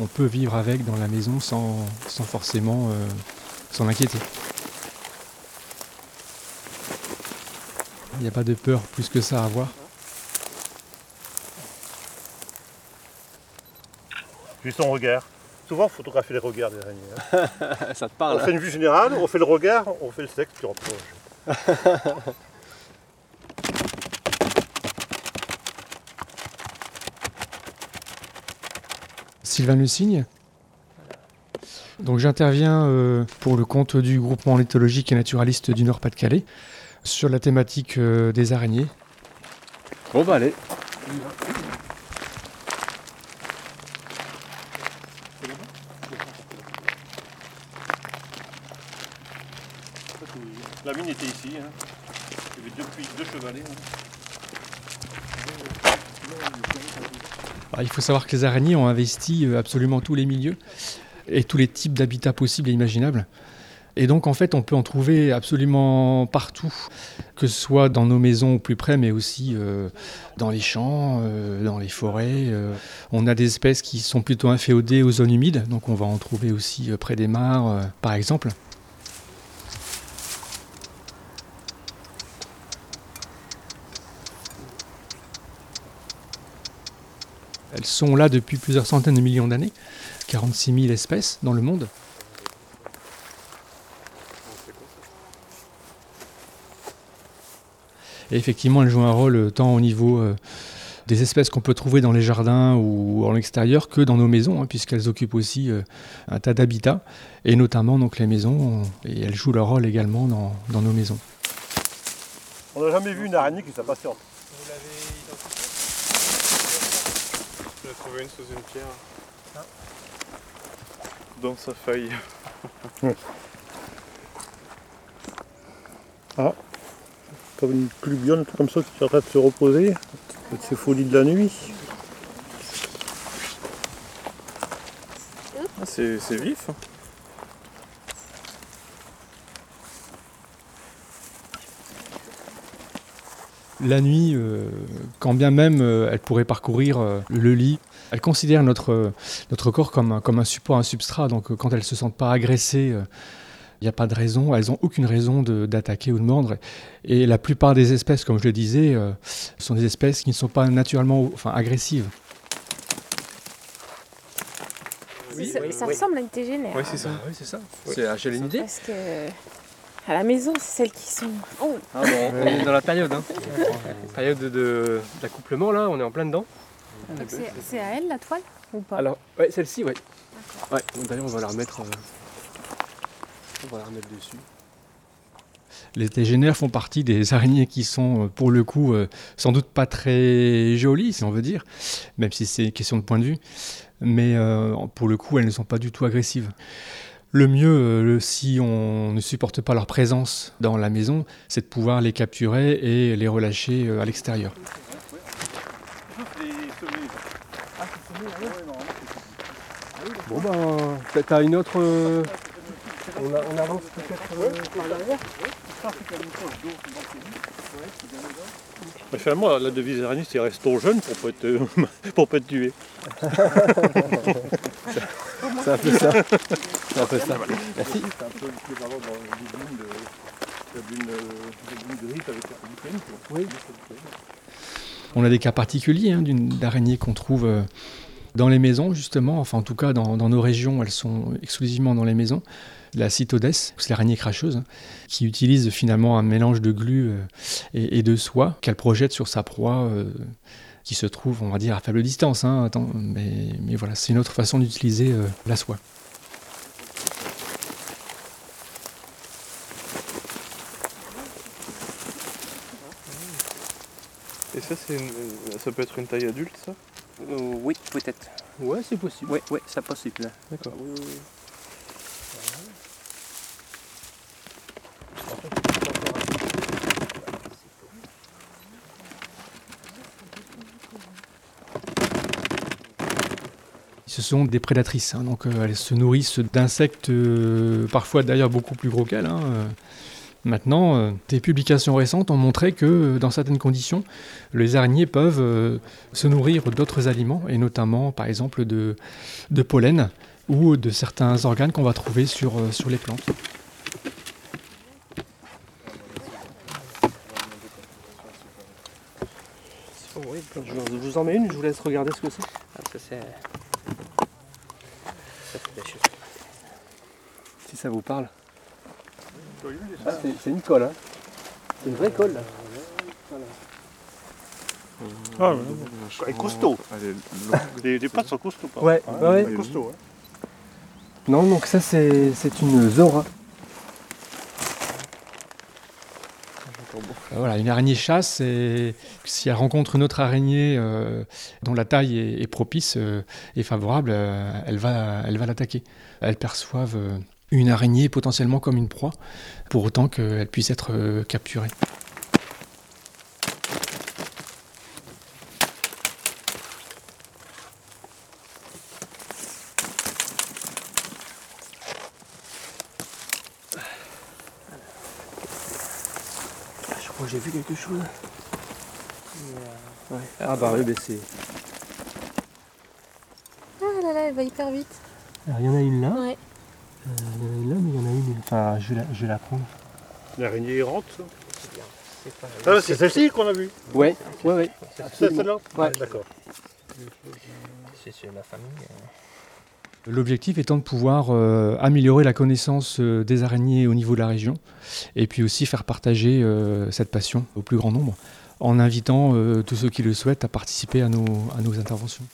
on peut vivre avec dans la maison sans, sans forcément euh, s'en inquiéter. Il n'y a pas de peur plus que ça à avoir. Puis son regard. Souvent, on photographie les regards des araignées. hein. Ça te On parle fait une vue générale, on fait le regard, on fait le sexe, puis on reproche. Sylvain Le Cygne. Donc j'interviens euh, pour le compte du groupement ornithologique et naturaliste du Nord-Pas-de-Calais sur la thématique euh, des araignées. Bon bah allez. La mine était ici. Hein. Il y avait deux deux chevalets. hein. Alors, il faut savoir que les araignées ont investi euh, absolument tous les milieux et tous les types d'habitats possibles et imaginables. Et donc en fait on peut en trouver absolument partout, que ce soit dans nos maisons au plus près, mais aussi euh, dans les champs, euh, dans les forêts. On a des espèces qui sont plutôt inféodées aux zones humides, donc on va en trouver aussi près des mares, par exemple. Elles sont là depuis plusieurs centaines de millions d'années, 46 000 espèces dans le monde. Et effectivement, elles jouent un rôle tant au niveau euh, des espèces qu'on peut trouver dans les jardins ou en extérieur que dans nos maisons, hein, puisqu'elles occupent aussi euh, un tas d'habitats, et notamment donc les maisons, et elles jouent leur rôle également dans, nos maisons. On n'a jamais vu une araignée qui s'est passée en. J'ai trouvé une sous une pierre. Dans sa feuille. Comme une clubionne, comme ça qui arrête de se reposer. Avec ses folies de la nuit. Ah, c'est c'est vif. La nuit, euh, quand bien même euh, elle pourrait parcourir euh, le lit, elle considère notre, euh, notre corps comme un, comme un support, un substrat. Donc euh, quand elles ne se sentent pas agressées, euh, il n'y a pas de raison, elles n'ont aucune raison d'attaquer ou de mordre. Et la plupart des espèces, comme je le disais, euh, sont des espèces qui ne sont pas naturellement enfin, agressives. Oui, ça, oui, ça oui. ressemble à une tégénère. Oui, c'est ça. oui, c'est ça. Oui. C'est ah, j'ai une idée. Parce que à la maison, c'est celles qui sont. Oh, Ah bon, on est dans la période. Hein. période de- de- d'accouplement là, on est en plein dedans. donc c'est c'est à elle la toile ou pas? Alors, ouais, celle-ci, ouais. Ouais, d'ailleurs on va la remettre. euh, on va la remettre dessus. Les tégénaires font partie des araignées qui sont, euh, pour le coup, euh, sans doute pas très jolies, si on veut dire, même si c'est une question de point de vue. Mais euh, pour le coup, elles ne sont pas du tout agressives. Le mieux, euh, le- si on ne supporte pas leur présence dans la maison, c'est de pouvoir les capturer et les relâcher euh, à l'extérieur. Bon ben, t'as- t'as une autre. euh, On, a- on avance peut-être euh, par derrière. Mais finalement, la devise araignée, c'est restons jeunes pour pas être, pour pas être tués. C'est un peu ça. C'est un peu ça. Merci. C'est un peu l'équivalent dans les dunes de, de dunes, de dunes de riz avec la dunes, quoi. Oui. On a des cas particuliers hein, d'une- d'araignées qu'on trouve euh, dans les maisons, justement. Enfin, en tout cas, dans, dans nos régions, elles sont exclusivement dans les maisons. La cytodes, c'est l'araignée cracheuse, hein, qui utilise finalement un mélange de glu euh, et, et de soie qu'elle projette sur sa proie, euh, qui se trouve, on va dire, à faible distance. hein, attends, mais, mais voilà, c'est une autre façon d'utiliser euh, la soie. Et ça, c'est une- ça peut être une taille adulte, ça? Euh, oui, peut-être. Ouais, c'est possible. Oui, oui, ça possible. D'accord. Ce sont des prédatrices, hein, donc euh, elles se nourrissent d'insectes, euh, parfois d'ailleurs beaucoup plus gros qu'elles, hein, euh, Maintenant, euh, des publications récentes ont montré que euh, dans certaines conditions, les araignées peuvent euh, se nourrir d'autres aliments, et notamment par exemple de, de pollen ou de certains organes qu'on va trouver sur, euh, sur les plantes. Oh, oui, je vous en mets une, je vous laisse regarder ce que c'est. Ah, Si ça vous parle. Ah, c'est une colle, hein. C'est une vraie colle là. Ah, ouais. Elle est costaud. Elle est Les, les pattes sont costauds. Ouais, ouais. Elle est costaud. hein. Non, donc ça c'est c'est une zora. Euh, Voilà, une araignée chasse, et si elle rencontre une autre araignée euh, dont la taille est, propice euh, et favorable, euh, elle va, elle va l'attaquer. Elles perçoivent euh, une araignée potentiellement comme une proie, pour autant qu'elle puisse être euh, capturée. Crois que j'ai vu quelque chose. Ouais. Ah bah oui, mais c'est. Ah là là, elle va hyper vite. Alors il y en a une là. Ouais. Euh, il y en a une là, mais il y en a une. Enfin, je vais la, je vais la prendre. L'araignée errante. ça. C'est pas. Ah, c'est celle-ci qu'on a vue. Ouais, ouais, ouais. C'est celle-là Ouais. D'accord. C'est sur la famille. euh. L'objectif étant de pouvoir euh, améliorer la connaissance euh, des araignées au niveau de la région, et puis aussi faire partager euh, cette passion au plus grand nombre, en invitant tous ceux qui le souhaitent à participer à nos interventions.